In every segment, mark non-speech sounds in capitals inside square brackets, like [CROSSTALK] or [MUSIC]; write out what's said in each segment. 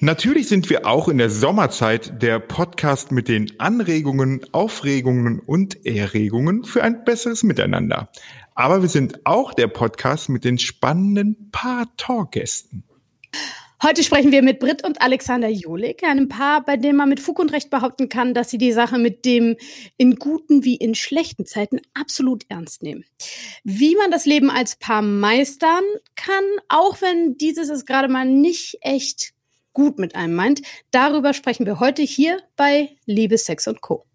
Natürlich sind wir auch in der Sommerzeit der Podcast mit den Anregungen, Aufregungen und Erregungen für ein besseres Miteinander. Aber wir sind auch der Podcast mit den spannenden Paar-Talk-Gästen. Heute sprechen wir mit Britt und Alexander Jolik, einem Paar, bei dem man mit Fug und Recht behaupten kann, dass sie die Sache mit dem in guten wie in schlechten Zeiten absolut ernst nehmen. Wie man das Leben als Paar meistern kann, auch wenn dieses es gerade mal nicht echt gut mit einem meint. Darüber sprechen wir heute hier bei Liebe, Sex und Co.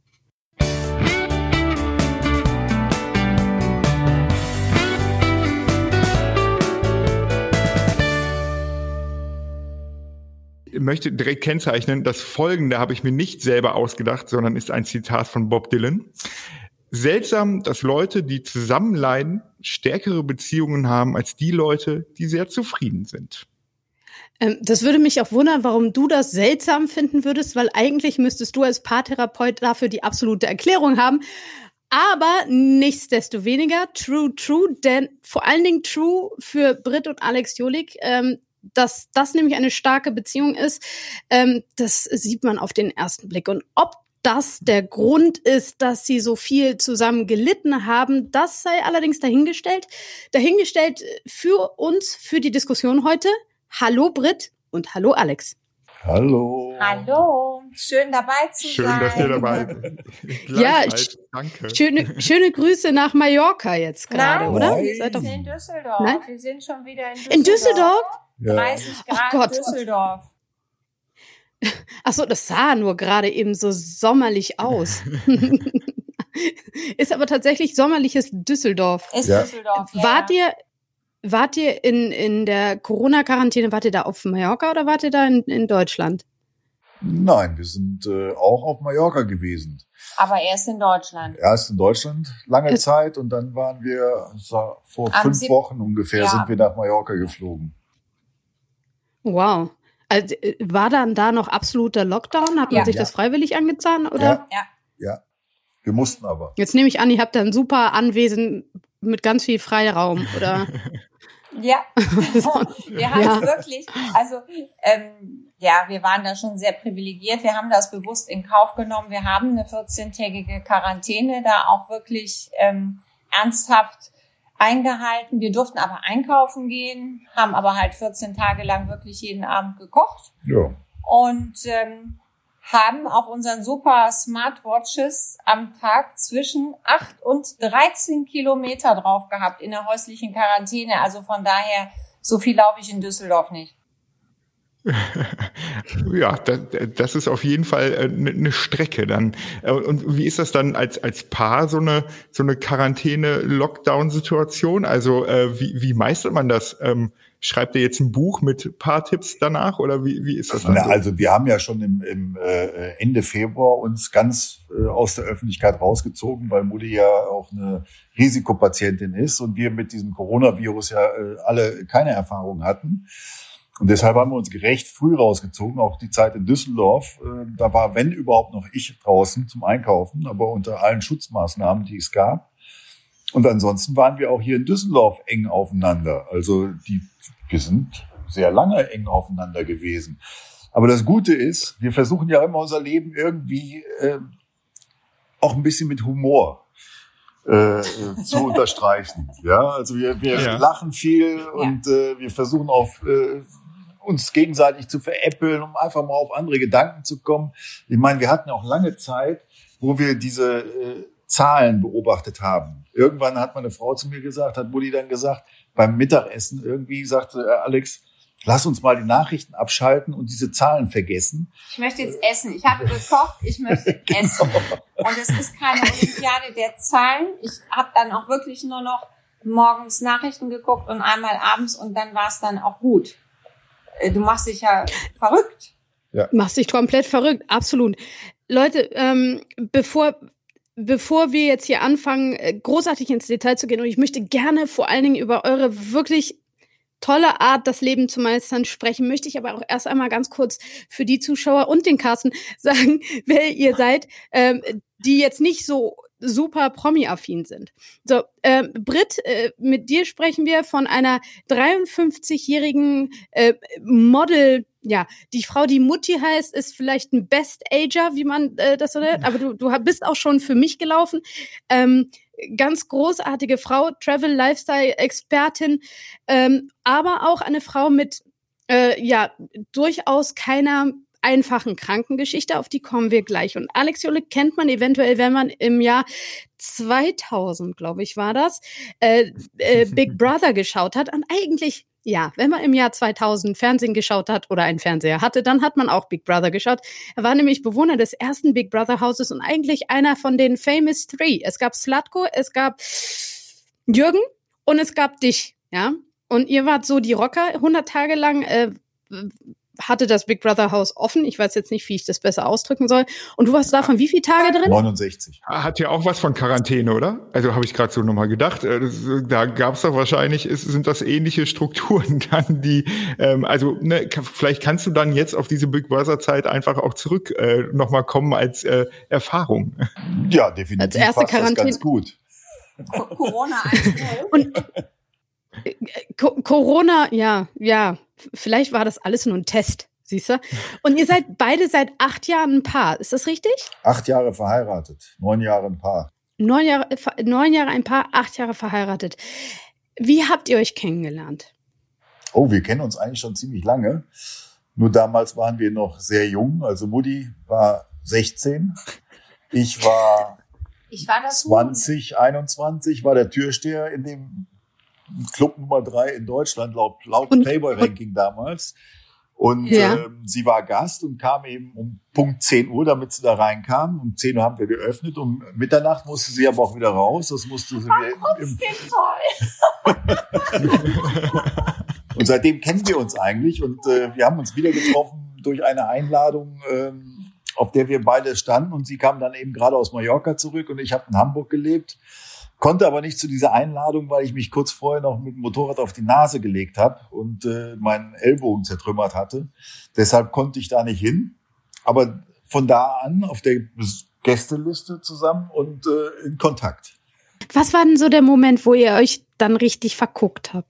Ich möchte direkt kennzeichnen, das folgende habe ich mir nicht selber ausgedacht, sondern ist ein Zitat von Bob Dylan. Seltsam, dass Leute, die zusammenleiden, stärkere Beziehungen haben als die Leute, die sehr zufrieden sind. Ähm, das würde mich auch wundern, warum du das seltsam finden würdest, weil eigentlich müsstest du als Paartherapeut dafür die absolute Erklärung haben. Aber nichtsdestoweniger, true, true, denn vor allen Dingen true für Britt und Alex Jolik, ähm, dass das nämlich eine starke Beziehung ist, ähm, das sieht man auf den ersten Blick. Und ob das der Grund ist, dass sie so viel zusammen gelitten haben, das sei allerdings dahingestellt. Dahingestellt für uns, für die Diskussion heute. Hallo Brit und hallo Alex. Hallo. Hallo, schön dabei zu Schön, sein. Schön, dass ihr dabei [LAUGHS] seid. ja, danke. Schöne, schöne Grüße nach Mallorca jetzt gerade, oder? Nein, wir sind in Düsseldorf. Nein? Wir sind schon wieder in Düsseldorf. In Düsseldorf? Ja. 30 Grad oh Gott. Düsseldorf. [LAUGHS] Ach so, das sah nur gerade eben so sommerlich aus. [LAUGHS] Ist aber tatsächlich sommerliches Düsseldorf. Ist ja. Düsseldorf. Ja. Wart ihr Wart ihr in, in der Corona-Quarantäne, wart ihr da auf Mallorca oder wart ihr da in, in Deutschland? Nein, wir sind äh, auch auf Mallorca gewesen. Aber erst in Deutschland. Erst in Deutschland lange es Zeit und dann waren wir vor Am fünf Wochen ungefähr ja. sind wir nach Mallorca geflogen. Wow. Also, äh, war dann da noch absoluter Lockdown? Hat man ja. sich ja. das freiwillig angezahnt? Oder? Ja. ja. ja. Wir mussten aber. Jetzt nehme ich an, ihr habt da ein super Anwesen mit ganz viel Freiraum, oder? [LAUGHS] Ja, [LAUGHS] wir haben ja. wirklich, also ähm, ja, wir waren da schon sehr privilegiert. Wir haben das bewusst in Kauf genommen. Wir haben eine 14-tägige Quarantäne da auch wirklich ähm, ernsthaft eingehalten. Wir durften aber einkaufen gehen, haben aber halt 14 Tage lang wirklich jeden Abend gekocht. Ja. Und ähm, haben auf unseren super Smartwatches am Tag zwischen 8 und 13 Kilometer drauf gehabt in der häuslichen Quarantäne. Also von daher, so viel laufe ich in Düsseldorf nicht. [LAUGHS] ja, das, das ist auf jeden Fall eine äh, Strecke dann. Äh, und wie ist das dann als als Paar so eine so eine Quarantäne-Lockdown-Situation? Also äh, wie wie meistert man das? Schreibt ihr jetzt ein Buch mit paar Tipps danach oder wie, wie ist das? Na, so? Also wir haben ja schon im, im äh, Ende Februar uns ganz äh, aus der Öffentlichkeit rausgezogen, weil Mutti ja auch eine Risikopatientin ist und wir mit diesem Coronavirus ja äh, alle keine Erfahrung hatten. Und deshalb haben wir uns gerecht früh rausgezogen, auch die Zeit in Düsseldorf. Äh, da war, wenn überhaupt, noch ich draußen zum Einkaufen, aber unter allen Schutzmaßnahmen, die es gab. Und ansonsten waren wir auch hier in Düsseldorf eng aufeinander. Also die, wir sind sehr lange eng aufeinander gewesen. Aber das Gute ist, wir versuchen ja immer unser Leben irgendwie äh, auch ein bisschen mit Humor äh, zu [LAUGHS] unterstreichen. Ja, also wir, wir ja. lachen viel und äh, wir versuchen auf äh, uns gegenseitig zu veräppeln, um einfach mal auf andere Gedanken zu kommen. Ich meine, wir hatten auch lange Zeit, wo wir diese äh, Zahlen beobachtet haben. Irgendwann hat meine Frau zu mir gesagt, hat Mutti dann gesagt, beim Mittagessen irgendwie sagte äh, Alex, lass uns mal die Nachrichten abschalten und diese Zahlen vergessen. Ich möchte jetzt essen. Ich habe gekocht, ich möchte [LAUGHS] genau. essen. Und es ist keine Olympiade der Zahlen. Ich habe dann auch wirklich nur noch morgens Nachrichten geguckt und einmal abends und dann war es dann auch gut. Äh, du machst dich ja verrückt. Ja. Machst dich komplett verrückt, absolut. Leute, ähm, bevor bevor wir jetzt hier anfangen, äh, großartig ins Detail zu gehen, und ich möchte gerne vor allen Dingen über eure wirklich tolle Art, das Leben zu meistern sprechen, möchte ich aber auch erst einmal ganz kurz für die Zuschauer und den Carsten [LAUGHS] sagen, wer ihr seid, ähm, die jetzt nicht so super Promi-affin sind. So, äh, Britt, äh, mit dir sprechen wir von einer 53-jährigen äh, Model, ja, die Frau, die Mutti heißt, ist vielleicht ein Best-Ager, wie man äh, das so nennt, aber du, du bist auch schon für mich gelaufen. Ähm, ganz großartige Frau, Travel-Lifestyle-Expertin, ähm, aber auch eine Frau mit äh, ja durchaus keiner einfachen Krankengeschichte, auf die kommen wir gleich. Und Alex Jolik kennt man eventuell, wenn man im Jahr 2000, glaube ich, war das, äh, äh, [LAUGHS] Big Brother geschaut hat. Und eigentlich, ja, wenn man im Jahr 2000 Fernsehen geschaut hat oder einen Fernseher hatte, dann hat man auch Big Brother geschaut. Er war nämlich Bewohner des ersten Big Brother Hauses und eigentlich einer von den Famous Three. Es gab Slatko, es gab Jürgen und es gab dich, ja. Und ihr wart so die Rocker 100 Tage lang. Äh, hatte das Big Brother Haus offen. Ich weiß jetzt nicht, wie ich das besser ausdrücken soll. Und du warst davon wie viele Tage drin? 69. Hat ja auch was von Quarantäne, oder? Also habe ich gerade so nochmal gedacht. Äh, da gab es doch wahrscheinlich, ist, sind das ähnliche Strukturen [LAUGHS] dann, die, ähm, also ne, vielleicht kannst du dann jetzt auf diese Big Brother Zeit einfach auch zurück äh, nochmal kommen als äh, Erfahrung. Ja, definitiv. Als erste Quarantäne. ganz gut. Corona 1.0. Und äh, Corona, ja, ja, vielleicht war das alles nur ein Test, siehst du? Und ihr seid beide seit acht Jahren ein Paar, ist das richtig? Acht Jahre verheiratet, neun Jahre ein Paar. Neun Jahre, neun Jahre ein Paar, acht Jahre verheiratet. Wie habt ihr euch kennengelernt? Oh, wir kennen uns eigentlich schon ziemlich lange. Nur damals waren wir noch sehr jung. Also Mutti war 16. Ich war, ich war 20, 21, war der Türsteher in dem Club Nummer drei in Deutschland, laut, laut Playboy-Ranking damals. Und ja. ähm, sie war Gast und kam eben um Punkt 10 Uhr, damit sie da reinkam. Um 10 Uhr haben wir geöffnet. Um Mitternacht musste sie aber auch wieder raus. Das musste sie Ach, im, im toll. [LAUGHS] und seitdem kennen wir uns eigentlich. Und äh, wir haben uns wieder getroffen durch eine Einladung, ähm, auf der wir beide standen. Und sie kam dann eben gerade aus Mallorca zurück und ich habe in Hamburg gelebt konnte aber nicht zu dieser Einladung, weil ich mich kurz vorher noch mit dem Motorrad auf die Nase gelegt habe und äh, meinen Ellbogen zertrümmert hatte. Deshalb konnte ich da nicht hin. Aber von da an auf der Gästeliste zusammen und äh, in Kontakt. Was war denn so der Moment, wo ihr euch dann richtig verguckt habt?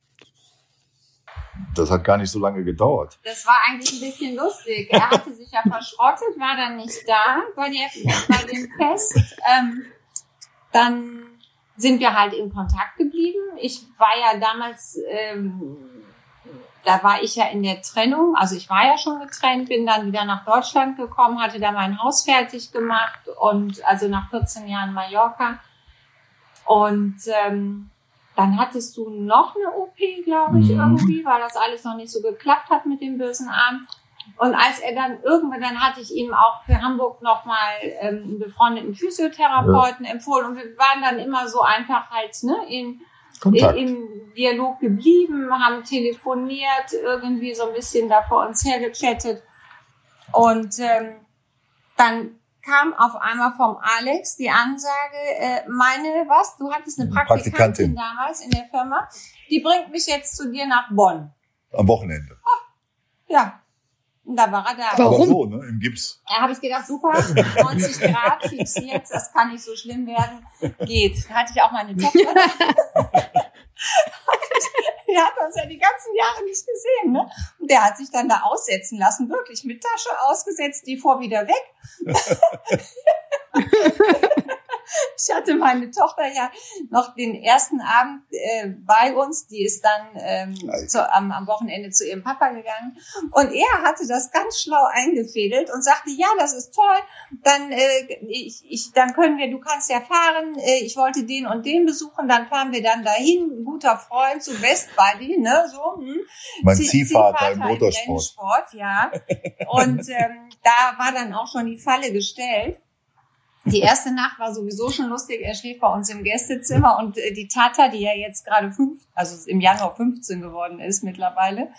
Das hat gar nicht so lange gedauert. Das war eigentlich ein bisschen lustig. Er hatte sich ja verschrottet, war dann nicht da bei, der, bei dem Fest. Ähm, dann sind wir halt in Kontakt geblieben. Ich war ja damals, ähm, da war ich ja in der Trennung, also ich war ja schon getrennt, bin dann wieder nach Deutschland gekommen, hatte da mein Haus fertig gemacht und also nach 14 Jahren Mallorca. Und ähm, dann hattest du noch eine OP, glaube ich, mhm. irgendwie, weil das alles noch nicht so geklappt hat mit dem bösen Arm. Und als er dann irgendwann, dann hatte ich ihm auch für Hamburg nochmal ähm, einen befreundeten Physiotherapeuten ja. empfohlen und wir waren dann immer so einfach halt ne, in, in, im Dialog geblieben, haben telefoniert, irgendwie so ein bisschen da vor uns hergechattet. Und ähm, dann kam auf einmal vom Alex die Ansage, äh, meine, was, du hattest eine Praktikantin, Praktikantin damals in der Firma, die bringt mich jetzt zu dir nach Bonn. Am Wochenende. Oh, ja, und da war er da. Warum? So, ne? Im Gips. Da habe ich gedacht, super, [LAUGHS] 90 Grad fixiert, das kann nicht so schlimm werden. Geht. Da hatte ich auch meine Tochter. [LAUGHS] die hat uns ja die ganzen Jahre nicht gesehen, ne? Und der hat sich dann da aussetzen lassen, wirklich mit Tasche ausgesetzt, die vor wieder weg. [LAUGHS] ich hatte meine Tochter ja noch den ersten Abend äh, bei uns. Die ist dann ähm, zu, am, am Wochenende zu ihrem Papa gegangen. Und er hatte das ganz schlau eingefädelt und sagte, ja, das ist toll. Dann, äh, ich, ich, dann können wir, du kannst ja fahren. Äh, ich wollte den und den besuchen. Dann fahren wir dann dahin. Ein guter Freund zu West Buddy, ne? So, hm. Mein Ziehvater, im Motorsport. Sport, ja. Und ähm, da war dann auch schon die Falle gestellt. Die erste Nacht war sowieso schon lustig. Er schlief bei uns im Gästezimmer und äh, die Tata, die ja jetzt gerade fünf, also im Januar 15 geworden ist mittlerweile,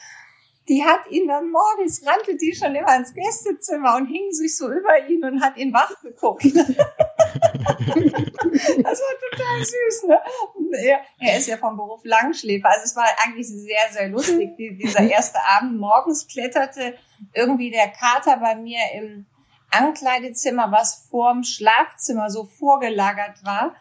die hat ihn dann morgens, rannte die schon immer ins Gästezimmer und hing sich so über ihn und hat ihn wach geguckt. [LAUGHS] das war total süß, ne? Er, er, ist ja vom Beruf Langschläfer. Also es war eigentlich sehr, sehr lustig. Die, dieser erste Abend morgens kletterte irgendwie der Kater bei mir im Ankleidezimmer, was vorm Schlafzimmer so vorgelagert war,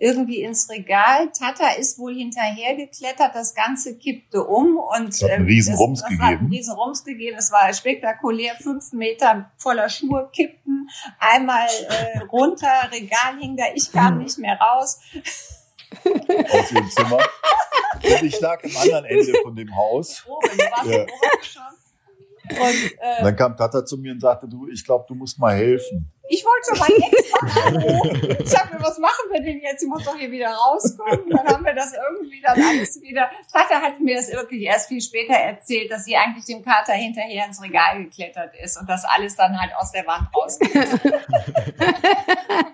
irgendwie ins Regal. Tata ist wohl hinterhergeklettert, das Ganze kippte um und es hat einen ähm, riesen das, Rums gegeben. Hat einen riesen Rums gegeben. Es war spektakulär, fünf Meter voller Schuhe kippten, einmal äh, runter, Regal hing da, ich kam nicht mehr raus. Aus dem Zimmer. Und ich lag am anderen Ende von dem Haus. Oben, du warst ja. schon. Und, äh, dann kam Tata zu mir und sagte, du, ich glaube, du musst mal helfen. Ich wollte schon meinen Ex-Mann anrufen. Ich sagte, was machen wir denn jetzt? Sie muss doch hier wieder rauskommen. Dann haben wir das irgendwie dann alles wieder. Tata hat mir das wirklich erst viel später erzählt, dass sie eigentlich dem Kater hinterher ins Regal geklettert ist und das alles dann halt aus der Wand. [LAUGHS]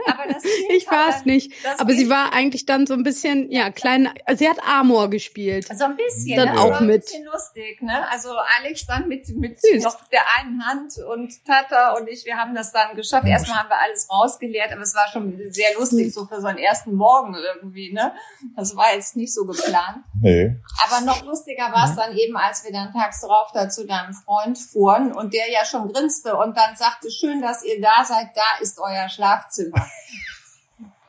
Aber das ich war es nicht. Aber sie war eigentlich dann so ein bisschen, ja, klein. Also sie hat Amor gespielt. So ein bisschen. Dann ne? auch mit. Ein bisschen lustig, ne? Also Alex dann mit, mit noch der einen Hand und Tata und ich, wir haben das dann geschafft. Erst erstmal haben wir alles rausgeleert, aber es war schon sehr lustig, so für so einen ersten Morgen irgendwie, ne? Das war jetzt nicht so geplant. Nee. Aber noch lustiger war es dann eben, als wir dann tags darauf da zu deinem Freund fuhren und der ja schon grinste und dann sagte, schön, dass ihr da seid, da ist euer Schlafzimmer.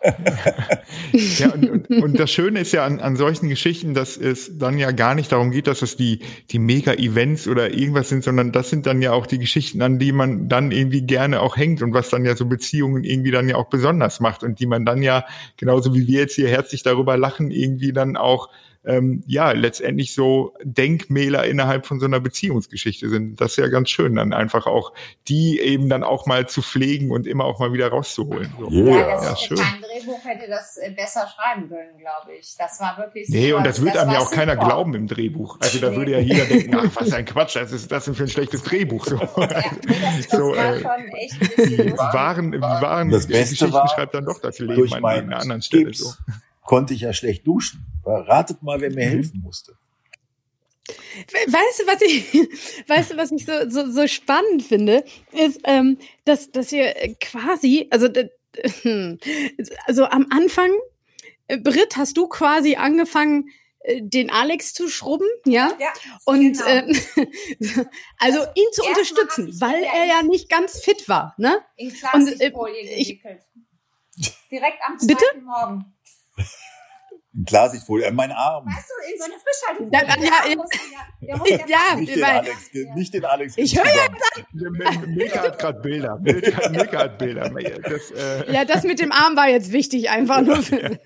[LAUGHS] ja, und, und, und, das Schöne ist ja an, an solchen Geschichten, dass es dann ja gar nicht darum geht, dass es die, die Mega-Events oder irgendwas sind, sondern das sind dann ja auch die Geschichten, an die man dann irgendwie gerne auch hängt und was dann ja so Beziehungen irgendwie dann ja auch besonders macht und die man dann ja, genauso wie wir jetzt hier herzlich darüber lachen, irgendwie dann auch ähm, ja letztendlich so Denkmäler innerhalb von so einer Beziehungsgeschichte sind. Das ist ja ganz schön, dann einfach auch die eben dann auch mal zu pflegen und immer auch mal wieder rauszuholen. So. Yeah. Ja, das ja, schön. Kein Drehbuch hätte das äh, besser schreiben können, glaube ich. Das war wirklich Nee, super. und das wird einem ja auch super. keiner glauben im Drehbuch. Also da nee. würde ja jeder [LAUGHS] denken, ach, was ein Quatsch, was ist das denn für ein schlechtes Drehbuch? So, ja, das, das [LAUGHS] so, war äh, schon echt die wahren, die wahren das Beste Geschichten war, schreibt dann doch das Leben an einer anderen Stelle. So konnte ich ja schlecht duschen. Ratet mal, wer mir mhm. helfen musste. Weißt du, was ich, [LAUGHS] weißt du, was ich so, so, so spannend finde, ist, ähm, dass, dass ihr quasi, also, [LAUGHS] also am Anfang, äh, Britt, hast du quasi angefangen, äh, den Alex zu schrubben, ja, ja und genau. äh, [LAUGHS] also ihn zu unterstützen, weil er ja nicht ganz fit war, ne? In Plastikfolie und, äh, ich, Direkt am zweiten Bitte? Morgen. Ein Klarsichtfolie, mein Arm. Weißt du, in so eine Frischhaltefolie. Ja, ja, ja, ja, nicht, den Alex, nicht den Alex. Ich höre ja Milka hat gerade Bilder. Milka, Milka hat Bilder. Das, äh ja, das mit dem Arm war jetzt wichtig, einfach nur. Für [LAUGHS]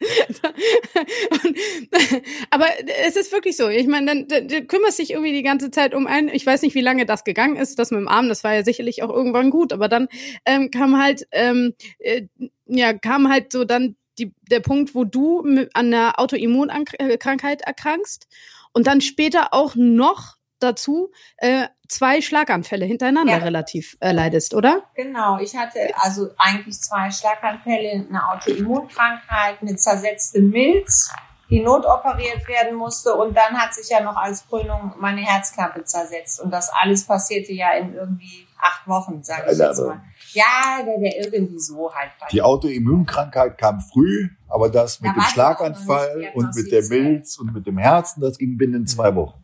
[LAUGHS] aber es ist wirklich so. Ich meine, dann, du kümmerst dich irgendwie die ganze Zeit um einen. Ich weiß nicht, wie lange das gegangen ist. Das mit dem Arm, das war ja sicherlich auch irgendwann gut. Aber dann ähm, kam halt, ähm, äh, ja, kam halt so dann die, der Punkt, wo du an einer Autoimmunkrankheit erkrankst und dann später auch noch dazu äh, zwei Schlaganfälle hintereinander ja. relativ äh, leidest, oder? Genau, ich hatte also eigentlich zwei Schlaganfälle, eine Autoimmunkrankheit, eine zersetzte Milz, die notoperiert werden musste und dann hat sich ja noch als Krönung meine Herzklappe zersetzt und das alles passierte ja in irgendwie acht Wochen, sage ich jetzt mal. Ja, der, der irgendwie so halt. Die Autoimmunkrankheit kam früh, aber das mit da dem Schlaganfall und mit der Milz und mit dem Herzen, das ging binnen zwei Wochen.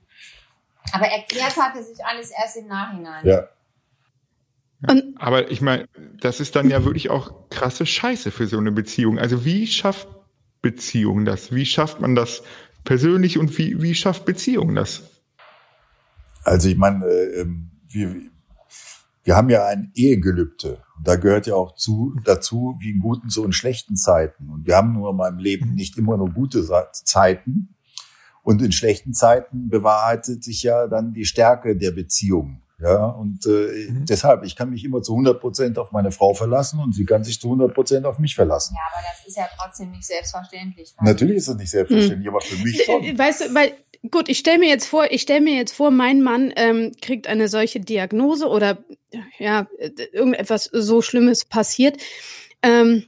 Aber erklärt hatte sich alles erst im Nachhinein. Ja. Aber ich meine, das ist dann ja wirklich auch krasse Scheiße für so eine Beziehung. Also wie schafft Beziehung das? Wie schafft man das persönlich und wie, wie schafft Beziehung das? Also ich meine, äh, ähm, wir, wir haben ja ein Ehegelübde. Da gehört ja auch zu, dazu, wie in guten so in schlechten Zeiten. Und wir haben nur in meinem Leben mhm. nicht immer nur gute Zeiten. Und in schlechten Zeiten bewahrheitet sich ja dann die Stärke der Beziehung. Ja, und äh, mhm. deshalb, ich kann mich immer zu 100 Prozent auf meine Frau verlassen und sie kann sich zu 100 Prozent auf mich verlassen. Ja, aber das ist ja trotzdem nicht selbstverständlich. Natürlich ist es nicht selbstverständlich, mhm. aber für mich schon. Äh, weißt du, weil, gut, ich stelle mir jetzt vor, ich stelle mir jetzt vor, mein Mann ähm, kriegt eine solche Diagnose oder ja, irgendetwas so Schlimmes passiert. Ähm,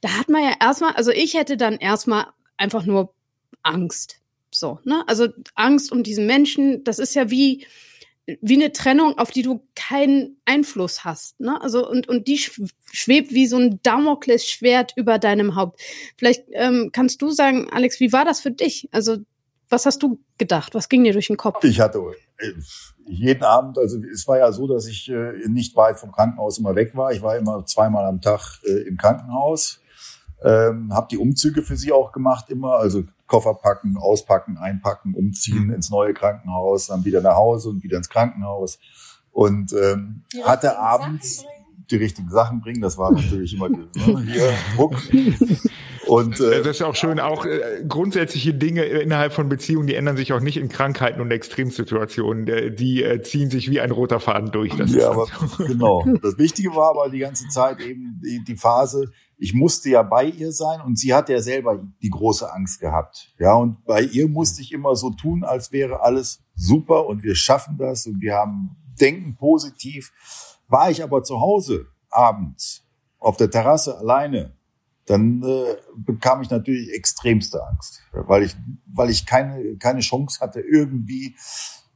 da hat man ja erstmal, also ich hätte dann erstmal einfach nur Angst. So, ne? Also Angst um diesen Menschen, das ist ja wie, wie eine Trennung, auf die du keinen Einfluss hast. Ne? Also und, und die schwebt wie so ein Damoklesschwert über deinem Haupt. Vielleicht ähm, kannst du sagen, Alex, wie war das für dich? Also Was hast du gedacht? Was ging dir durch den Kopf? Ich hatte äh, jeden Abend, also es war ja so, dass ich äh, nicht weit vom Krankenhaus immer weg war. Ich war immer zweimal am Tag äh, im Krankenhaus, ähm, habe die Umzüge für sie auch gemacht immer, also Koffer packen, auspacken, einpacken, umziehen mhm. ins neue Krankenhaus, dann wieder nach Hause und wieder ins Krankenhaus und ähm, hatte abends die richtigen Sachen bringen. Das war natürlich immer [LAUGHS] ne, hier Druck. Und äh, das ist auch schön, auch äh, grundsätzliche Dinge innerhalb von Beziehungen, die ändern sich auch nicht in Krankheiten und Extremsituationen. Die, die äh, ziehen sich wie ein roter Faden durch. Das ja, aber so. genau. [LAUGHS] Das Wichtige war aber die ganze Zeit eben die, die Phase, ich musste ja bei ihr sein und sie hat ja selber die große Angst gehabt. Ja, und bei ihr musste ich immer so tun, als wäre alles super und wir schaffen das und wir haben denken positiv. War ich aber zu Hause abends auf der Terrasse alleine, dann äh, bekam ich natürlich extremste Angst, weil ich, weil ich keine, keine Chance hatte, irgendwie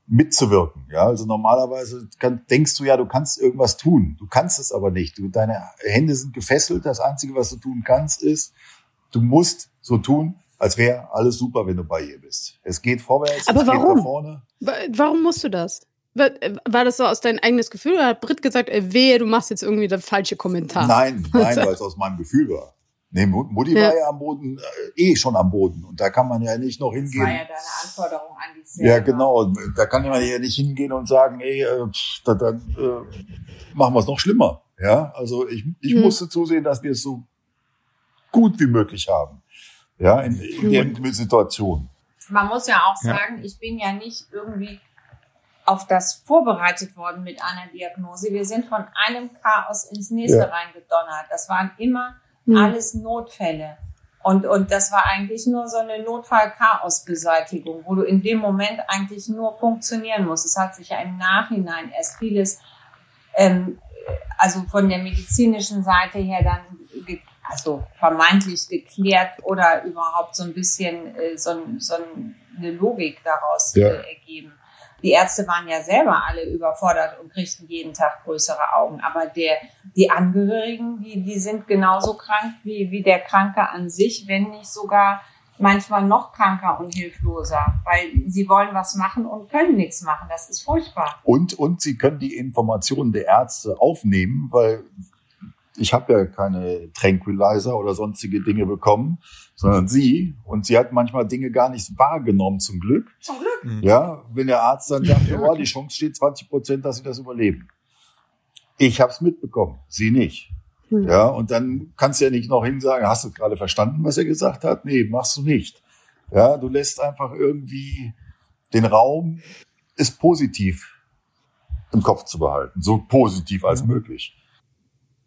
mitzuwirken. Ja, also normalerweise kann, denkst du ja, du kannst irgendwas tun. Du kannst es aber nicht. Du, deine Hände sind gefesselt. Das Einzige, was du tun kannst, ist, du musst so tun, als wäre alles super, wenn du bei ihr bist. Es geht vorwärts, aber es warum? geht nach vorne. Warum musst du das? War das so aus deinem eigenes Gefühl oder hat Britt gesagt, ey, wehe, du machst jetzt irgendwie das falsche Kommentar? Nein, nein, [LAUGHS] weil es aus meinem Gefühl war. Nee, Mutti ja. war ja am Boden, äh, eh schon am Boden. Und da kann man ja nicht noch hingehen. Das war ja deine Anforderung an die Szene. Ja, genau. Da kann man ja nicht hingehen und sagen, ey, äh, dann, dann äh, machen wir es noch schlimmer. Ja, also ich, ich hm. musste zusehen, dass wir es so gut wie möglich haben. Ja, in, in der Situation. Man muss ja auch sagen, ja. ich bin ja nicht irgendwie auf das vorbereitet worden mit einer Diagnose. Wir sind von einem Chaos ins nächste ja. reingedonnert. Das waren immer mhm. alles Notfälle. Und, und das war eigentlich nur so eine Notfall-Chaos-Beseitigung, wo du in dem Moment eigentlich nur funktionieren musst. Es hat sich ja im Nachhinein erst vieles, ähm, also von der medizinischen Seite her dann, also vermeintlich geklärt oder überhaupt so ein bisschen äh, so, so eine Logik daraus ja. äh, ergeben die Ärzte waren ja selber alle überfordert und kriegten jeden Tag größere Augen. Aber der, die Angehörigen, die, die sind genauso krank wie, wie der Kranke an sich, wenn nicht sogar manchmal noch kranker und hilfloser, weil sie wollen was machen und können nichts machen. Das ist furchtbar. Und, und sie können die Informationen der Ärzte aufnehmen, weil ich habe ja keine Tranquilizer oder sonstige Dinge bekommen, sondern sie. Und sie hat manchmal Dinge gar nicht wahrgenommen, zum Glück. Zum Glück. Mhm. Ja, wenn der Arzt dann sagt, ja, oh, die Chance steht 20 Prozent, dass sie das überleben. Ich habe es mitbekommen, sie nicht. Mhm. Ja, und dann kannst du ja nicht noch hinsagen, hast du gerade verstanden, was er gesagt hat? Nee, machst du nicht. Ja, du lässt einfach irgendwie den Raum, ist positiv im Kopf zu behalten, so positiv als möglich.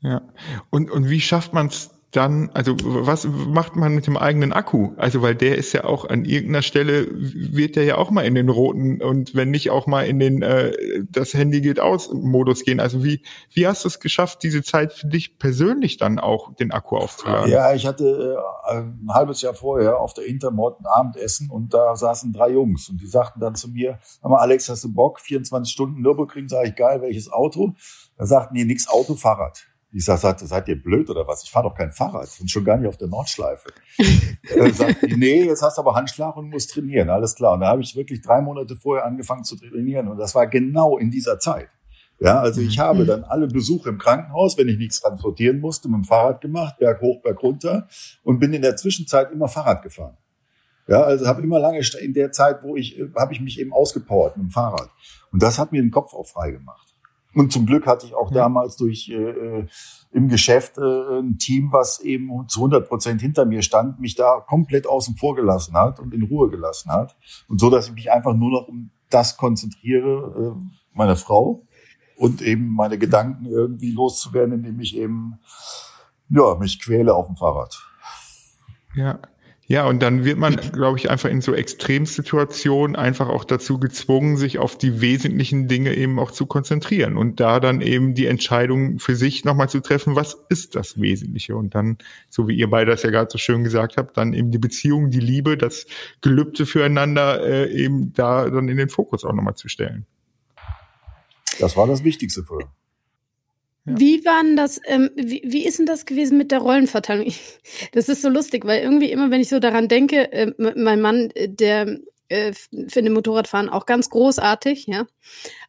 Ja. Und, und wie schafft man es dann, also was macht man mit dem eigenen Akku? Also weil der ist ja auch an irgendeiner Stelle wird der ja auch mal in den roten und wenn nicht auch mal in den äh, das Handy geht aus Modus gehen. Also wie wie hast du es geschafft, diese Zeit für dich persönlich dann auch den Akku aufzuladen? Ja, ich hatte äh, ein halbes Jahr vorher auf der Intermod ein Abendessen und da saßen drei Jungs und die sagten dann zu mir, sag mal Alex, hast du Bock? 24 Stunden Nürburgring, sage ich geil, welches Auto? Da sagten die nix Auto, Fahrrad. Ich sag, seid, seid ihr blöd oder was? Ich fahre doch kein Fahrrad und schon gar nicht auf der Nordschleife. [LAUGHS] äh, sagt nee, jetzt hast du aber Handschlag und musst trainieren, alles klar. Und da habe ich wirklich drei Monate vorher angefangen zu trainieren und das war genau in dieser Zeit. Ja, also ich habe mhm. dann alle Besuche im Krankenhaus, wenn ich nichts transportieren musste, mit dem Fahrrad gemacht, Berg hoch, Berg runter und bin in der Zwischenzeit immer Fahrrad gefahren. Ja, also habe immer lange in der Zeit, wo ich habe ich mich eben ausgepowert mit dem Fahrrad und das hat mir den Kopf auch frei gemacht. Und zum Glück hatte ich auch ja. damals durch äh, äh, im Geschäft äh, ein Team, was eben zu 100 Prozent hinter mir stand, mich da komplett außen vor gelassen hat und in Ruhe gelassen hat. Und so, dass ich mich einfach nur noch um das konzentriere, äh, meine Frau und eben meine Gedanken irgendwie loszuwerden, indem ich eben ja mich quäle auf dem Fahrrad. Ja, ja, und dann wird man, glaube ich, einfach in so Extremsituationen einfach auch dazu gezwungen, sich auf die wesentlichen Dinge eben auch zu konzentrieren und da dann eben die Entscheidung für sich nochmal zu treffen, was ist das Wesentliche? Und dann, so wie ihr beide das ja gerade so schön gesagt habt, dann eben die Beziehung, die Liebe, das Gelübde füreinander äh, eben da dann in den Fokus auch nochmal zu stellen. Das war das Wichtigste für. Ja. Wie waren das, ähm, wie, wie ist denn das gewesen mit der Rollenverteilung? Das ist so lustig, weil irgendwie immer, wenn ich so daran denke, äh, mein Mann, äh, der äh, finde Motorradfahren auch ganz großartig, ja.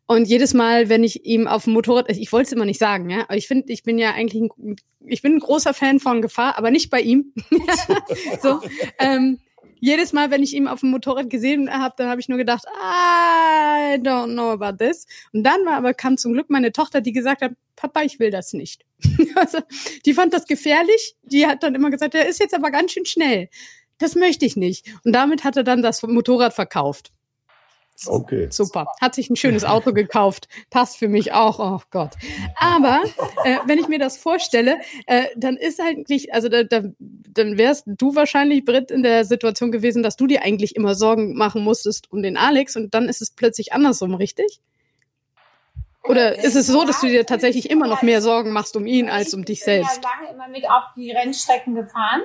Und jedes Mal, wenn ich ihm auf dem Motorrad, ich wollte es immer nicht sagen, ja, aber ich finde, ich bin ja eigentlich, ein, ich bin ein großer Fan von Gefahr, aber nicht bei ihm. [LAUGHS] so, ähm, jedes Mal, wenn ich ihn auf dem Motorrad gesehen habe, dann habe ich nur gedacht, I don't know about this. Und dann war aber kam zum Glück meine Tochter, die gesagt hat, Papa, ich will das nicht. [LAUGHS] also, die fand das gefährlich. Die hat dann immer gesagt, der ist jetzt aber ganz schön schnell. Das möchte ich nicht. Und damit hat er dann das Motorrad verkauft. Okay. Super. Hat sich ein schönes Auto gekauft. Passt für mich auch. Oh Gott. Aber äh, wenn ich mir das vorstelle, äh, dann ist eigentlich, also da, da, dann wärst du wahrscheinlich, Britt, in der Situation gewesen, dass du dir eigentlich immer Sorgen machen musstest um den Alex und dann ist es plötzlich andersrum, richtig? Oder ist es so, dass du dir tatsächlich immer noch mehr Sorgen machst um ihn als um dich selbst? Ich bin ja lange immer mit auf die Rennstrecken gefahren.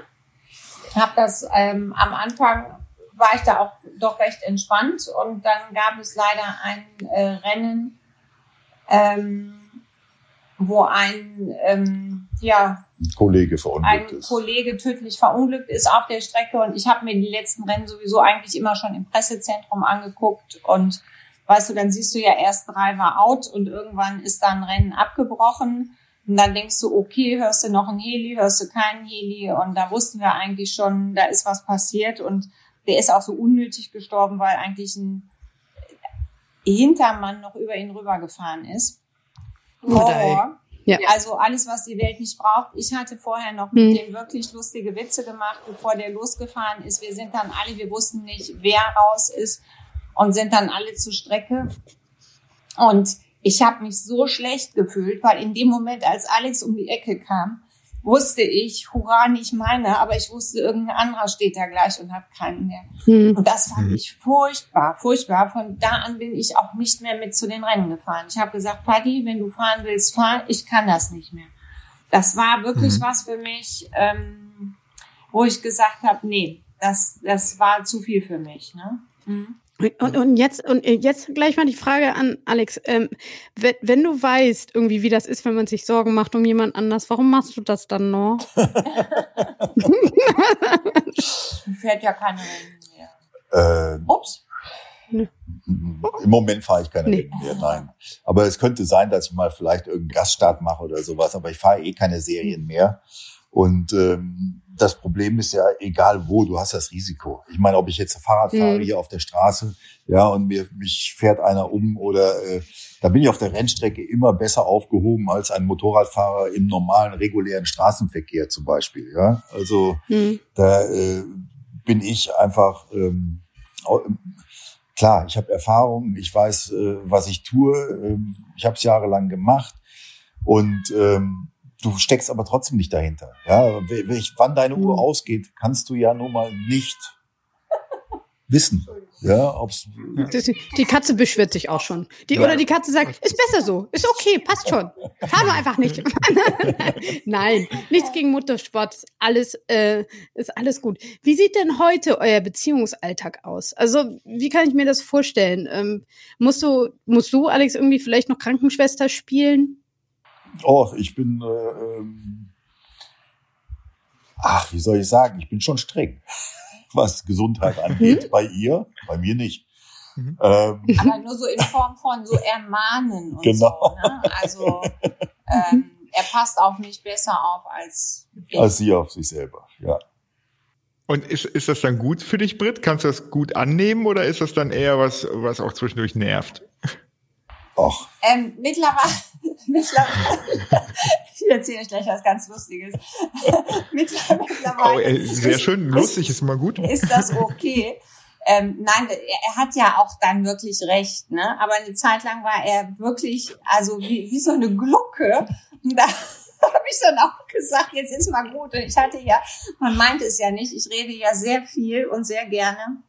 Ich habe das ähm, am Anfang war ich da auch doch recht entspannt. Und dann gab es leider ein äh, Rennen, ähm, wo ein, ähm, ja, Kollege verunglückt ein ist. Kollege tödlich verunglückt ist auf der Strecke. Und ich habe mir die letzten Rennen sowieso eigentlich immer schon im Pressezentrum angeguckt. Und weißt du, dann siehst du ja erst drei war out und irgendwann ist dann Rennen abgebrochen. Und dann denkst du, okay, hörst du noch ein Heli, hörst du keinen Heli? Und da wussten wir eigentlich schon, da ist was passiert. Und der ist auch so unnötig gestorben, weil eigentlich ein Hintermann noch über ihn rübergefahren ist. Horror. Ja. Also alles, was die Welt nicht braucht. Ich hatte vorher noch mit hm. dem wirklich lustige Witze gemacht, bevor der losgefahren ist. Wir sind dann alle, wir wussten nicht, wer raus ist und sind dann alle zur Strecke. Und ich habe mich so schlecht gefühlt, weil in dem Moment, als Alex um die Ecke kam, wusste ich, hurra, nicht meine, aber ich wusste, irgendein anderer steht da gleich und hat keinen mehr. Mhm. Und das fand ich furchtbar, furchtbar. Von da an bin ich auch nicht mehr mit zu den Rennen gefahren. Ich habe gesagt, Paddy, wenn du fahren willst, fahr, ich kann das nicht mehr. Das war wirklich mhm. was für mich, ähm, wo ich gesagt habe, nee, das, das war zu viel für mich. Ne? Mhm. Und, und jetzt und jetzt gleich mal die Frage an Alex: ähm, wenn, wenn, du weißt irgendwie, wie das ist, wenn man sich Sorgen macht um jemand anders, warum machst du das dann noch? [LAUGHS] Fährt ja keine Rennen mehr. Äh, Ups. Im Moment fahre ich keine nee. Rennen mehr, nein. Aber es könnte sein, dass ich mal vielleicht irgendeinen Gaststart mache oder sowas, aber ich fahre eh keine Serien mehr. Und ähm, das Problem ist ja, egal wo, du hast das Risiko. Ich meine, ob ich jetzt Fahrrad fahre mhm. hier auf der Straße, ja, und mir mich fährt einer um oder äh, da bin ich auf der Rennstrecke immer besser aufgehoben als ein Motorradfahrer im normalen, regulären Straßenverkehr zum Beispiel. Ja, also mhm. da äh, bin ich einfach ähm, klar. Ich habe Erfahrung, ich weiß, äh, was ich tue. Ähm, ich habe es jahrelang gemacht und ähm, du steckst aber trotzdem nicht dahinter. Ja, wann deine Uhr mhm. ausgeht, kannst du ja nun mal nicht wissen. Ja, ob's die Katze beschwert sich auch schon. Die, ja. Oder die Katze sagt, ist besser so, ist okay, passt schon. Fahr nur einfach nicht. [LAUGHS] Nein, nichts gegen Muttersport, alles äh, ist alles gut. Wie sieht denn heute euer Beziehungsalltag aus? Also wie kann ich mir das vorstellen? Ähm, musst du, musst du, Alex, irgendwie vielleicht noch Krankenschwester spielen? Oh, ich bin, äh, ähm, ach, wie soll ich sagen, ich bin schon streng, [LAUGHS] was Gesundheit angeht. Mhm. Bei ihr, bei mir nicht. Mhm. Ähm, Aber nur so in Form von so ermahnen und genau. so. Ne? Also ähm, er passt auf mich besser auf als ich. Als sie auf sich selber, ja. Und ist, ist das dann gut für dich, Britt? Kannst du das gut annehmen oder ist das dann eher was, was auch zwischendurch nervt? Ach. Ähm, mittlerweile, [LAUGHS] mittlerweile [LAUGHS] ich erzähle euch gleich was ganz Lustiges. [LAUGHS] mittlerweile. Oh, ey, sehr ist, schön, lustig ist immer gut. Ist das okay? Ähm, nein, er hat ja auch dann wirklich recht, ne? Aber eine Zeit lang war er wirklich, also wie, wie so eine Glucke. Und da habe ich dann auch gesagt, jetzt ist mal gut. Und ich hatte ja, man meint es ja nicht, ich rede ja sehr viel und sehr gerne.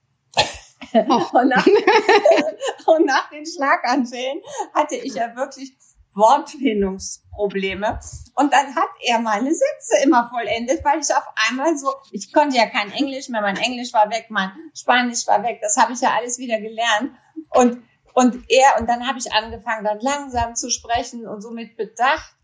Und, nach, [LAUGHS] und nach den Schlaganfällen hatte ich ja wirklich Wortfindungsprobleme. Und dann hat er meine Sätze immer vollendet, weil ich auf einmal so, ich konnte ja kein Englisch mehr, mein Englisch war weg, mein Spanisch war weg, das habe ich ja alles wieder gelernt. Und, und er, und dann habe ich angefangen, dann langsam zu sprechen und so mit Bedacht.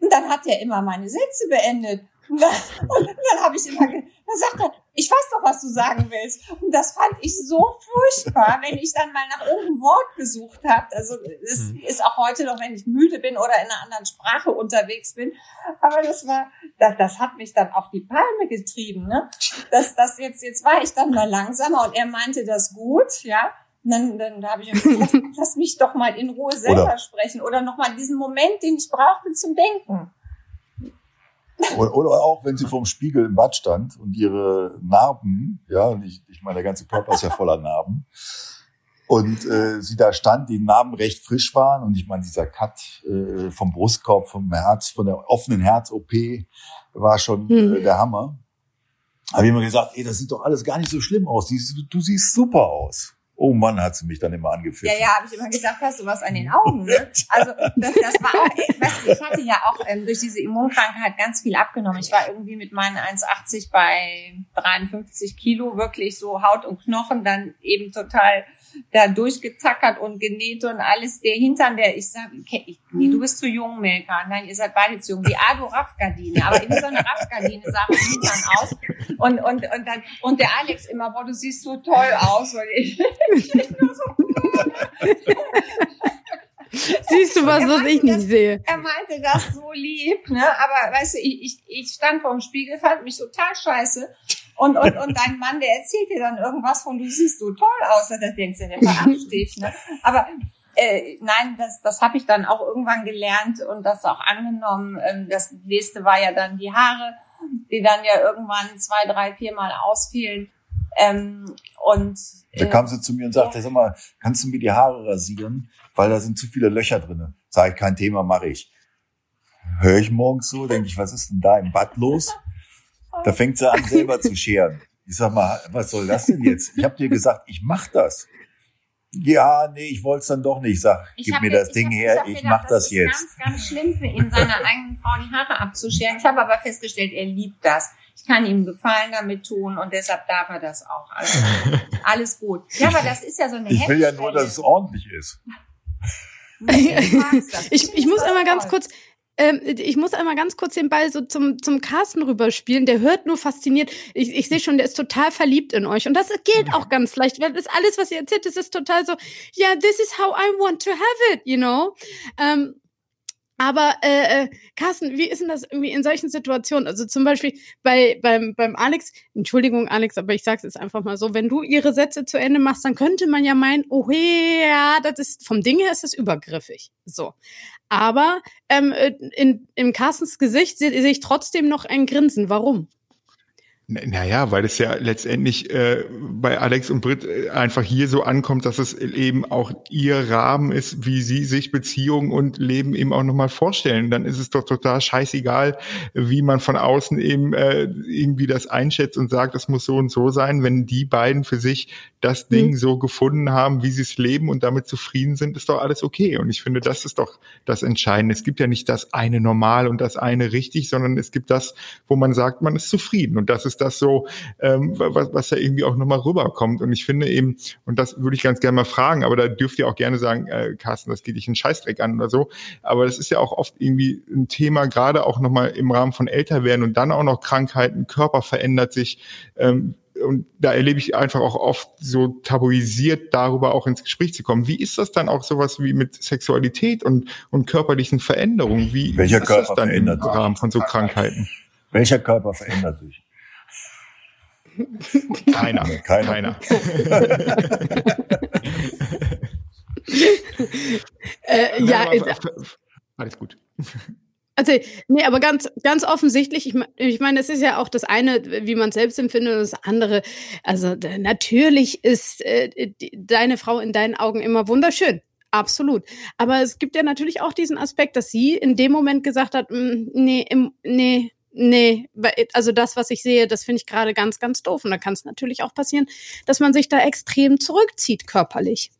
Und dann hat er immer meine Sätze beendet. [LAUGHS] Und dann, dann habe ich immer, dann sagt er, ich weiß doch, was du sagen willst. Und das fand ich so furchtbar, wenn ich dann mal nach irgendeinem Wort gesucht habe. Also es mhm. ist auch heute noch, wenn ich müde bin oder in einer anderen Sprache unterwegs bin. Aber das war, das, das hat mich dann auf die Palme getrieben. Ne? Das, das jetzt, jetzt war ich dann mal langsamer und er meinte das gut, ja. Und dann, dann da habe ich gesagt, lass, [LAUGHS] lass mich doch mal in Ruhe selber oder, sprechen oder noch mal diesen Moment, den ich brauchte zum Denken. Oder, oder auch, wenn sie vorm Spiegel im Bad stand und ihre Narben, ja, ich, ich meine, der ganze Körper ist ja voller Narben, und äh, sie da stand, die Narben recht frisch waren und ich meine, dieser Cut äh, vom Brustkorb, vom Herz, von der offenen Herz-OP war schon hm. äh, der Hammer. Habe ich immer gesagt, ey, das sieht doch alles gar nicht so schlimm aus. Du, du siehst super aus. Oh Mann, hat sie mich dann immer angeführt. Ja, ja, habe ich immer gesagt, hast du was an den Augen? Ne? Also das, das war auch, ich, weiß, ich hatte ja auch ähm, durch diese Immunkrankheit ganz viel abgenommen. Ich war irgendwie mit meinen 1,80 bei 53 Kilo wirklich so Haut und Knochen, dann eben total da durchgetackert und genäht und alles. Der Hintern, der, ich sag, ich, nee, du bist zu jung, Melka. Nein, ihr seid beide zu jung. Die Ado Raffgardine. Aber in so eine Raffgardine sah mein Hintern aus. Und, und, und dann, und der Alex immer, boah, du siehst so toll aus. Und ich, [LAUGHS] ich nur so, Siehst du was, was ich nicht das, sehe? Er meinte das so lieb, ne? Aber weißt du, ich, ich, ich stand vor dem Spiegel, fand mich total scheiße und, und, und dein Mann, der erzählt dir dann irgendwas von, du siehst so toll aus. Da denkst du, der verarscht dich. Ne? [LAUGHS] Aber äh, nein, das, das habe ich dann auch irgendwann gelernt und das auch angenommen. Ähm, das nächste war ja dann die Haare, die dann ja irgendwann zwei, drei, viermal ausfielen. Ähm, und äh, da kam sie zu mir und sagte, ja. sag mal, kannst du mir die Haare rasieren? Weil da sind zu viele Löcher drinne. Sag ich, kein Thema, mache ich. Höre ich morgens so, denke ich, was ist denn da im Bad los? Da fängt sie an, selber zu scheren. Ich sag mal, was soll das denn jetzt? Ich habe dir gesagt, ich mach das. Ja, nee, ich wollte es dann doch nicht. Sag, ich gib mir das Ding hab, her, ich, ich mach das, das jetzt. ist ganz, ganz schlimm für ihn, seiner [LAUGHS] eigenen Frau die Haare abzuscheren. Ich habe aber festgestellt, er liebt das. Ich kann ihm Gefallen damit tun und deshalb darf er das auch. Also, [LAUGHS] alles gut. Ja, aber das ist ja so eine Ich will ja nur, dass es ordentlich ist. [LAUGHS] ich, ich muss einmal ganz kurz, ähm, ich muss einmal ganz kurz den Ball so zum, zum Carsten rüberspielen. Der hört nur fasziniert. Ich, ich sehe schon, der ist total verliebt in euch. Und das geht auch ganz leicht, weil das alles, was ihr erzählt, das ist total so, ja, yeah, this is how I want to have it, you know? Ähm, aber äh, äh, Carsten, wie ist denn das irgendwie in solchen Situationen? Also zum Beispiel bei beim beim Alex, Entschuldigung Alex, aber ich sag's jetzt einfach mal so, wenn du ihre Sätze zu Ende machst, dann könnte man ja meinen, oh ja, das ist vom Ding her ist das übergriffig. So, aber ähm, äh, in, im Carstens Gesicht sehe seh ich trotzdem noch ein Grinsen. Warum? Naja, weil es ja letztendlich äh, bei Alex und Britt äh, einfach hier so ankommt, dass es eben auch ihr Rahmen ist, wie sie sich Beziehung und Leben eben auch nochmal vorstellen. Dann ist es doch total scheißegal, wie man von außen eben äh, irgendwie das einschätzt und sagt, es muss so und so sein. Wenn die beiden für sich das Ding mhm. so gefunden haben, wie sie es leben und damit zufrieden sind, ist doch alles okay. Und ich finde, das ist doch das Entscheidende. Es gibt ja nicht das eine normal und das eine richtig, sondern es gibt das, wo man sagt, man ist zufrieden. Und das ist das so, ähm, was, was ja irgendwie auch nochmal rüberkommt. Und ich finde eben, und das würde ich ganz gerne mal fragen, aber da dürft ihr auch gerne sagen, äh, Carsten, das geht dich einen Scheißdreck an oder so. Aber das ist ja auch oft irgendwie ein Thema, gerade auch nochmal im Rahmen von Älterwerden und dann auch noch Krankheiten, Körper verändert sich. Ähm, und da erlebe ich einfach auch oft so tabuisiert darüber auch ins Gespräch zu kommen. Wie ist das dann auch sowas wie mit Sexualität und, und körperlichen Veränderungen? Wie Welcher ist Körper das dann im Rahmen von so Krankheiten? Welcher Körper verändert sich? Keiner. Keiner. Keiner. äh, ja, äh, alles gut. Also, nee, aber ganz, ganz offensichtlich, ich, ich meine, es ist ja auch das eine, wie man es selbst empfindet, und das andere, also natürlich ist äh, die, deine Frau in deinen Augen immer wunderschön. Absolut. Aber es gibt ja natürlich auch diesen Aspekt, dass sie in dem Moment gesagt hat, mm, nee, im, nee, nee, also das, was ich sehe, das finde ich gerade ganz, ganz doof. Und da kann es natürlich auch passieren, dass man sich da extrem zurückzieht körperlich.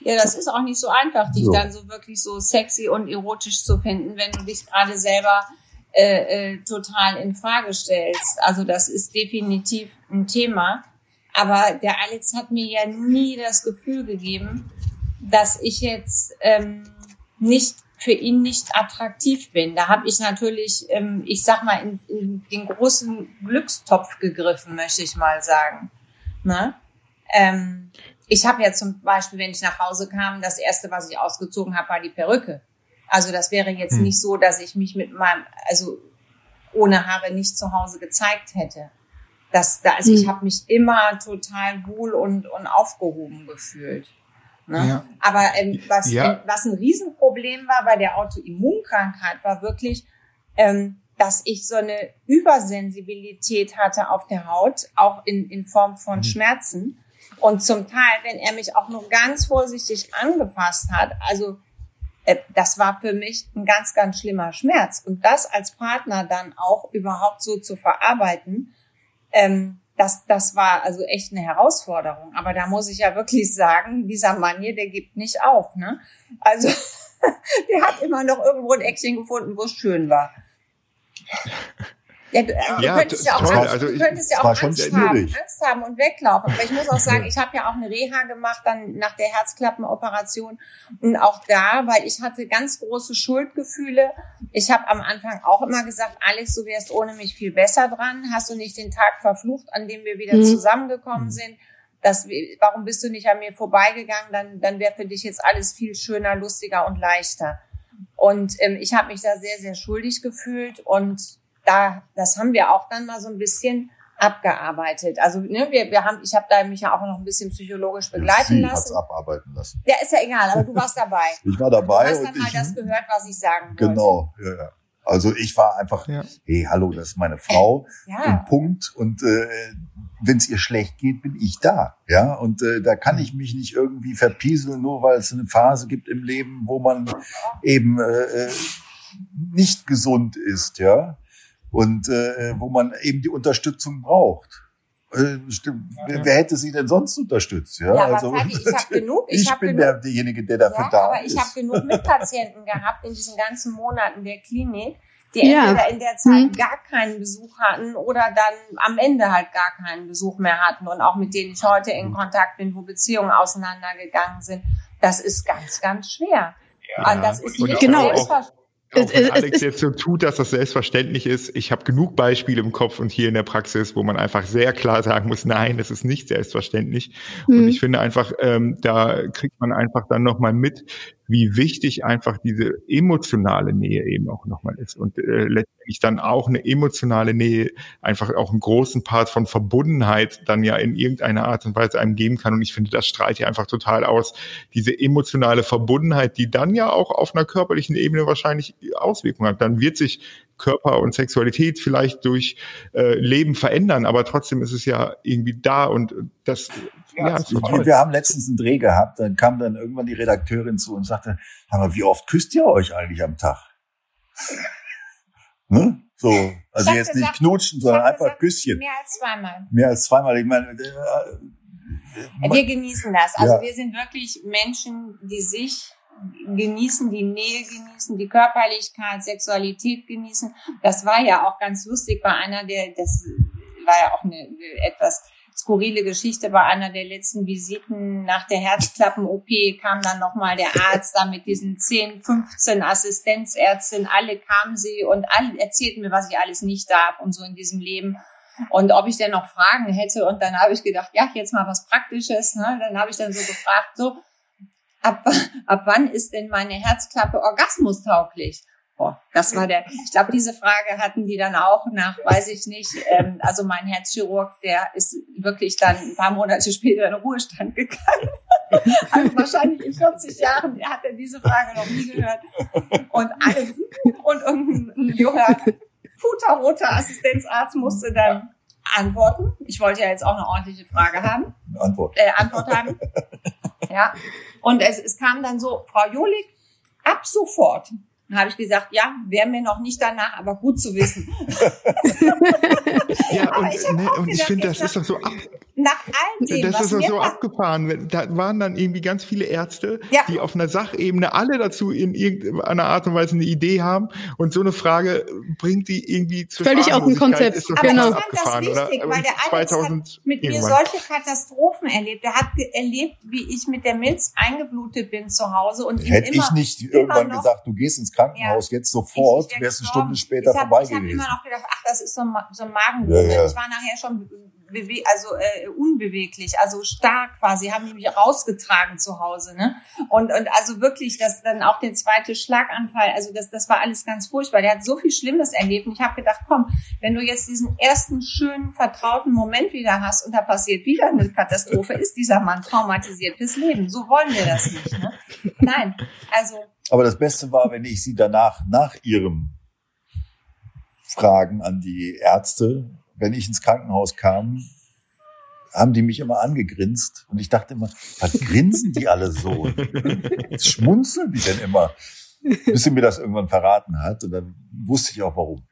Ja, das ist auch nicht so einfach, dich so. dann so wirklich so sexy und erotisch zu finden, wenn du dich gerade selber äh, äh, total in Frage stellst. Also das ist definitiv ein Thema. Aber der Alex hat mir ja nie das Gefühl gegeben, dass ich jetzt ähm, nicht für ihn nicht attraktiv bin. Da habe ich natürlich, ähm, ich sag mal, in, in, den großen Glückstopf gegriffen, möchte ich mal sagen. Ne? Ähm, ich habe ja zum Beispiel, wenn ich nach Hause kam, das erste, was ich ausgezogen habe, war die Perücke. Also das wäre jetzt hm. nicht so, dass ich mich mit meinem, also ohne Haare nicht zu Hause gezeigt hätte. Das, da, also hm. ich habe mich immer total wohl und, und aufgehoben gefühlt. Ne? Ja. Aber ähm, was, ja. was ein Riesenproblem war bei der Autoimmunkrankheit, war wirklich, ähm, dass ich so eine Übersensibilität hatte auf der Haut, auch in, in Form von mhm. Schmerzen. Und zum Teil, wenn er mich auch nur ganz vorsichtig angefasst hat, also äh, das war für mich ein ganz, ganz schlimmer Schmerz. Und das als Partner dann auch überhaupt so zu verarbeiten, ähm, das, das war also echt eine Herausforderung. Aber da muss ich ja wirklich sagen, dieser Mann hier, der gibt nicht auf. Ne? Also [LAUGHS] der hat immer noch irgendwo ein Eckchen gefunden, wo es schön war. Ja, du, du ja, könntest ja auch, toll. Angst, also du könntest ja auch Angst haben, Angst haben und weglaufen. Aber ich muss auch sagen, ich habe ja auch eine Reha gemacht dann nach der Herzklappenoperation und auch da, weil ich hatte ganz große Schuldgefühle. Ich habe am Anfang auch immer gesagt, Alex, du wärst ohne mich viel besser dran. Hast du nicht den Tag verflucht, an dem wir wieder mhm. zusammengekommen sind? Das, warum bist du nicht an mir vorbeigegangen? Dann, dann wäre für dich jetzt alles viel schöner, lustiger und leichter. Und ähm, ich habe mich da sehr, sehr schuldig gefühlt und da, das haben wir auch dann mal so ein bisschen abgearbeitet. Also ne, wir, wir haben, ich habe da mich ja auch noch ein bisschen psychologisch begleiten ja, lassen. abarbeiten lassen. Ja, ist ja egal, aber du warst [LAUGHS] dabei. ich war dabei. Du hast dann mal das gehört, was ich sagen wollte. Genau, ja, ja. Also ich war einfach, ja. hey, hallo, das ist meine Frau. [LAUGHS] ja. Und Punkt. Und äh, wenn es ihr schlecht geht, bin ich da. Ja, und äh, da kann ich mich nicht irgendwie verpieseln, nur weil es eine Phase gibt im Leben, wo man eben äh, äh nicht gesund ist. Ja und äh, wo man eben die Unterstützung braucht. Äh, wer, wer hätte sie denn sonst unterstützt? Ja, ja also, ich, ich habe [LAUGHS] genug. Ich, ich hab bin genug, der, derjenige, der dafür ja, da aber ist. Ich habe genug [LAUGHS] Mitpatienten gehabt in diesen ganzen Monaten der Klinik, die ja. entweder in der Zeit mhm. gar keinen Besuch hatten oder dann am Ende halt gar keinen Besuch mehr hatten und auch mit denen ich heute in Kontakt bin, wo Beziehungen auseinandergegangen sind. Das ist ganz, ganz schwer. Ja. Und das ist nicht genau. selbstverständlich auch wenn Alex jetzt so tut, dass das selbstverständlich ist, ich habe genug Beispiele im Kopf und hier in der Praxis, wo man einfach sehr klar sagen muss, nein, das ist nicht selbstverständlich. Mhm. Und ich finde einfach, ähm, da kriegt man einfach dann nochmal mit, wie wichtig einfach diese emotionale Nähe eben auch nochmal ist. Und äh, letztendlich dann auch eine emotionale Nähe einfach auch einen großen Part von Verbundenheit dann ja in irgendeiner Art und Weise einem geben kann. Und ich finde, das strahlt ja einfach total aus, diese emotionale Verbundenheit, die dann ja auch auf einer körperlichen Ebene wahrscheinlich Auswirkungen hat. Dann wird sich Körper und Sexualität vielleicht durch äh, Leben verändern, aber trotzdem ist es ja irgendwie da und das ja, ja so wir haben letztens einen Dreh gehabt, dann kam dann irgendwann die Redakteurin zu und sagte, aber wie oft küsst ihr euch eigentlich am Tag? [LAUGHS] ne? So, also jetzt gesagt, nicht knutschen, sondern einfach gesagt, Küsschen. Mehr als zweimal. Mehr als zweimal. Ich meine, äh, wir genießen das. Also ja. wir sind wirklich Menschen, die sich genießen, die Nähe genießen, die Körperlichkeit, Sexualität genießen. Das war ja auch ganz lustig bei einer der, das war ja auch eine etwas skurrile Geschichte bei einer der letzten Visiten nach der Herzklappen-OP kam dann nochmal der Arzt da mit diesen 10, 15 Assistenzärztinnen. Alle kamen sie und alle erzählten mir, was ich alles nicht darf und so in diesem Leben. Und ob ich denn noch Fragen hätte. Und dann habe ich gedacht, ja, jetzt mal was Praktisches. Ne? Dann habe ich dann so gefragt, so, ab, [LAUGHS] ab wann ist denn meine Herzklappe orgasmustauglich? Boah, das war der, ich glaube, diese Frage hatten die dann auch nach, weiß ich nicht, ähm, also mein Herzchirurg, der ist wirklich dann ein paar Monate später in den Ruhestand gegangen. [LAUGHS] also wahrscheinlich in 40 Jahren hat er diese Frage noch nie gehört. Und, alle, und irgendein junger, puterroter Assistenzarzt musste dann antworten. Ich wollte ja jetzt auch eine ordentliche Frage haben. Antwort. Äh, Antwort haben. Ja. Und es, es kam dann so, Frau Jolik, ab sofort. Dann habe ich gesagt, ja, wäre mir noch nicht danach, aber gut zu wissen. [LAUGHS] ja, und ich, ne, und ich finde, das ist doch so ab, nach all dem, Das was ist mir so abgefahren. Da waren dann irgendwie ganz viele Ärzte, Ja. die auf einer Sachebene alle dazu in irgendeiner Art und Weise eine Idee haben. Und so eine Frage bringt die irgendwie zur Völlig aus dem. Konzept. Ist Aber Genau. ich fand das abgefahren, wichtig, oder? weil der Alex 2000 hat mit mir irgendwann. solche Katastrophen erlebt. Er hat erlebt, wie ich mit der Milz eingeblutet bin zu Hause und Hätte immer, ich nicht immer irgendwann noch- gesagt, du gehst ins Krankenhaus jetzt sofort, Ich- ich wär wärst eine. Stunde später ich hab, vorbei Ich habe gewesen. immer noch gedacht, ach, das ist so ein, so ein Magenwurm. Ja, ja. Ich war nachher schon also äh, unbeweglich, also stark quasi, haben die mich rausgetragen zu Hause, ne? Und und also wirklich, das dann auch der zweite Schlaganfall, also das das war alles ganz furchtbar. Der hat so viel Schlimmes erlebt und ich habe gedacht, komm, wenn du jetzt diesen ersten schönen vertrauten Moment wieder hast und da passiert wieder eine Katastrophe, ist dieser Mann traumatisiert fürs Leben. So wollen wir das nicht, ne? Nein, also Aber das Beste war, wenn ich sie danach, nach ihrem Fragen an die Ärzte, wenn ich ins Krankenhaus kam, haben die mich immer angegrinst. Und ich dachte immer, was grinsen die alle so? Was schmunzeln die denn immer? Bis sie mir das irgendwann verraten hat. Und dann wusste ich auch warum.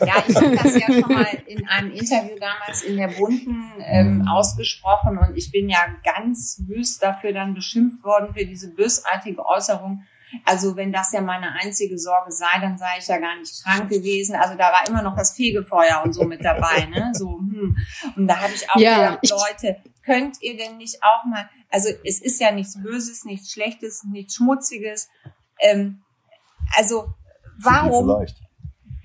Ja, ich habe das ja schon mal in einem Interview damals in der Bunten ähm, ausgesprochen und ich bin ja ganz wüst dafür dann beschimpft worden für diese bösartige Äußerung. Also wenn das ja meine einzige Sorge sei, dann sei ich ja gar nicht krank gewesen. Also da war immer noch das Fegefeuer und so mit dabei, ne? [LAUGHS] So, hm. Und da habe ich auch Ja, gedacht, Leute, könnt ihr denn nicht auch mal, also es ist ja nichts Böses, nichts Schlechtes, nichts Schmutziges. Ähm, also warum Vielleicht.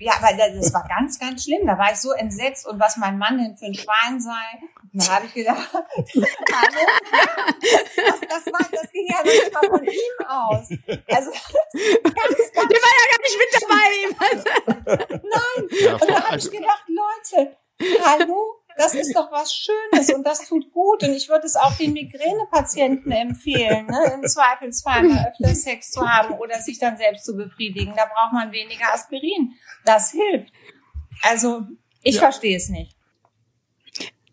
Ja, aber das war ganz, ganz schlimm. Da war ich so entsetzt und was mein Mann denn für ein Schwein sei. Und da habe ich gedacht, hallo, das, das, war, das ging ja nicht mal von ihm aus. Also ganz, ganz Der war ja gar nicht mit dabei. Ja, und da habe also, ich gedacht, Leute, hallo, das ist doch was Schönes und das tut gut. Und ich würde es auch den Migränepatienten empfehlen, ne, im Zweifelsfall mal öfter Sex zu haben oder sich dann selbst zu befriedigen. Da braucht man weniger Aspirin. Das hilft. Also, ich Ja. verstehe es nicht.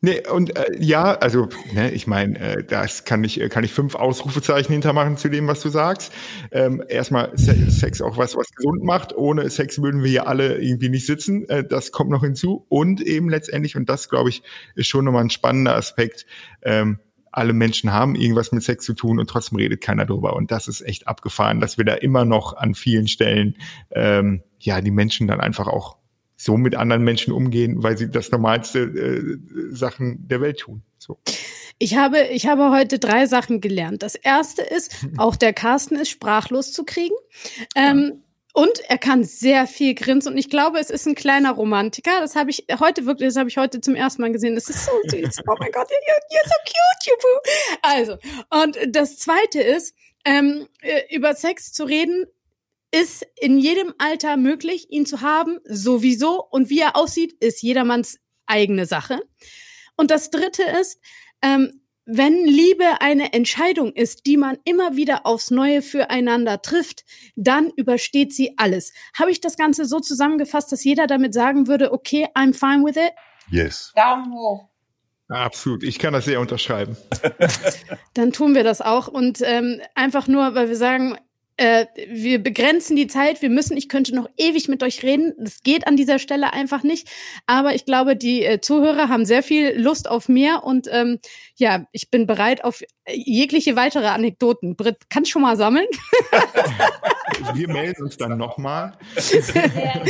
Nee, und äh, ja, also, ne, ich meine, äh, das kann ich, kann ich fünf Ausrufezeichen hintermachen zu dem, was du sagst. Ähm, erstmal Se Sex auch was, was gesund macht. Ohne Sex würden wir hier alle irgendwie nicht sitzen. Äh, das kommt noch hinzu. Und eben letztendlich, und das, glaube ich, ist schon nochmal ein spannender Aspekt, ähm, alle Menschen haben irgendwas mit Sex zu tun und trotzdem redet keiner drüber. Und das ist echt abgefahren, dass wir da immer noch an vielen Stellen ähm, ja die Menschen dann einfach auch so mit anderen Menschen umgehen, weil sie das normalste äh, Sachen der Welt tun. So. Ich habe, ich habe heute drei Sachen gelernt. Das erste ist, [LAUGHS] auch der Carsten ist sprachlos zu kriegen. Ähm, und er kann sehr viel grinsen und ich glaube, es ist ein kleiner Romantiker. Das habe ich heute wirklich, das habe ich heute zum ersten Mal gesehen. Das ist so süß. Oh mein Gott, you're, you're so cute, you boo. Also, und das zweite ist, ähm, äh, über Sex zu reden, ist in jedem Alter möglich, ihn zu haben, sowieso. Und wie er aussieht, ist jedermanns eigene Sache. Und das dritte ist, ähm, wenn Liebe eine Entscheidung ist, die man immer wieder aufs Neue füreinander trifft, dann übersteht sie alles. Habe ich das Ganze so zusammengefasst, dass jeder damit sagen würde, okay, I'm fine with it? Yes. Daumen hoch. Absolut, ich kann das sehr unterschreiben. [LAUGHS] Dann tun wir das auch. Und ähm, einfach nur, weil wir sagen, äh, wir begrenzen die Zeit, wir müssen, ich könnte noch ewig mit euch reden. Das geht an dieser Stelle einfach nicht. Aber ich glaube, die äh, Zuhörer haben sehr viel Lust auf mehr und ähm, ja, ich bin bereit auf jegliche weitere Anekdoten. Britt, kannst schon mal sammeln? [LAUGHS] Wir melden uns dann nochmal. Sehr, sehr gerne.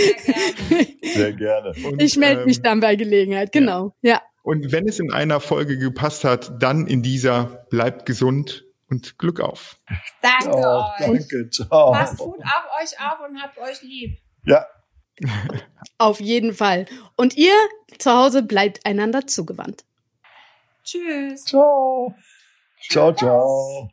Sehr gerne. Und, Ich melde mich ähm, dann bei Gelegenheit, genau. Ja. Und wenn es in einer Folge gepasst hat, dann in dieser bleibt gesund und Glück auf. Danke Oh, euch. danke. Ciao. Passt gut auf euch auf und habt euch lieb. Ja. [LAUGHS] Auf jeden Fall. Und ihr zu Hause bleibt einander zugewandt. Tschüss. Ciao. Ciao, ciao.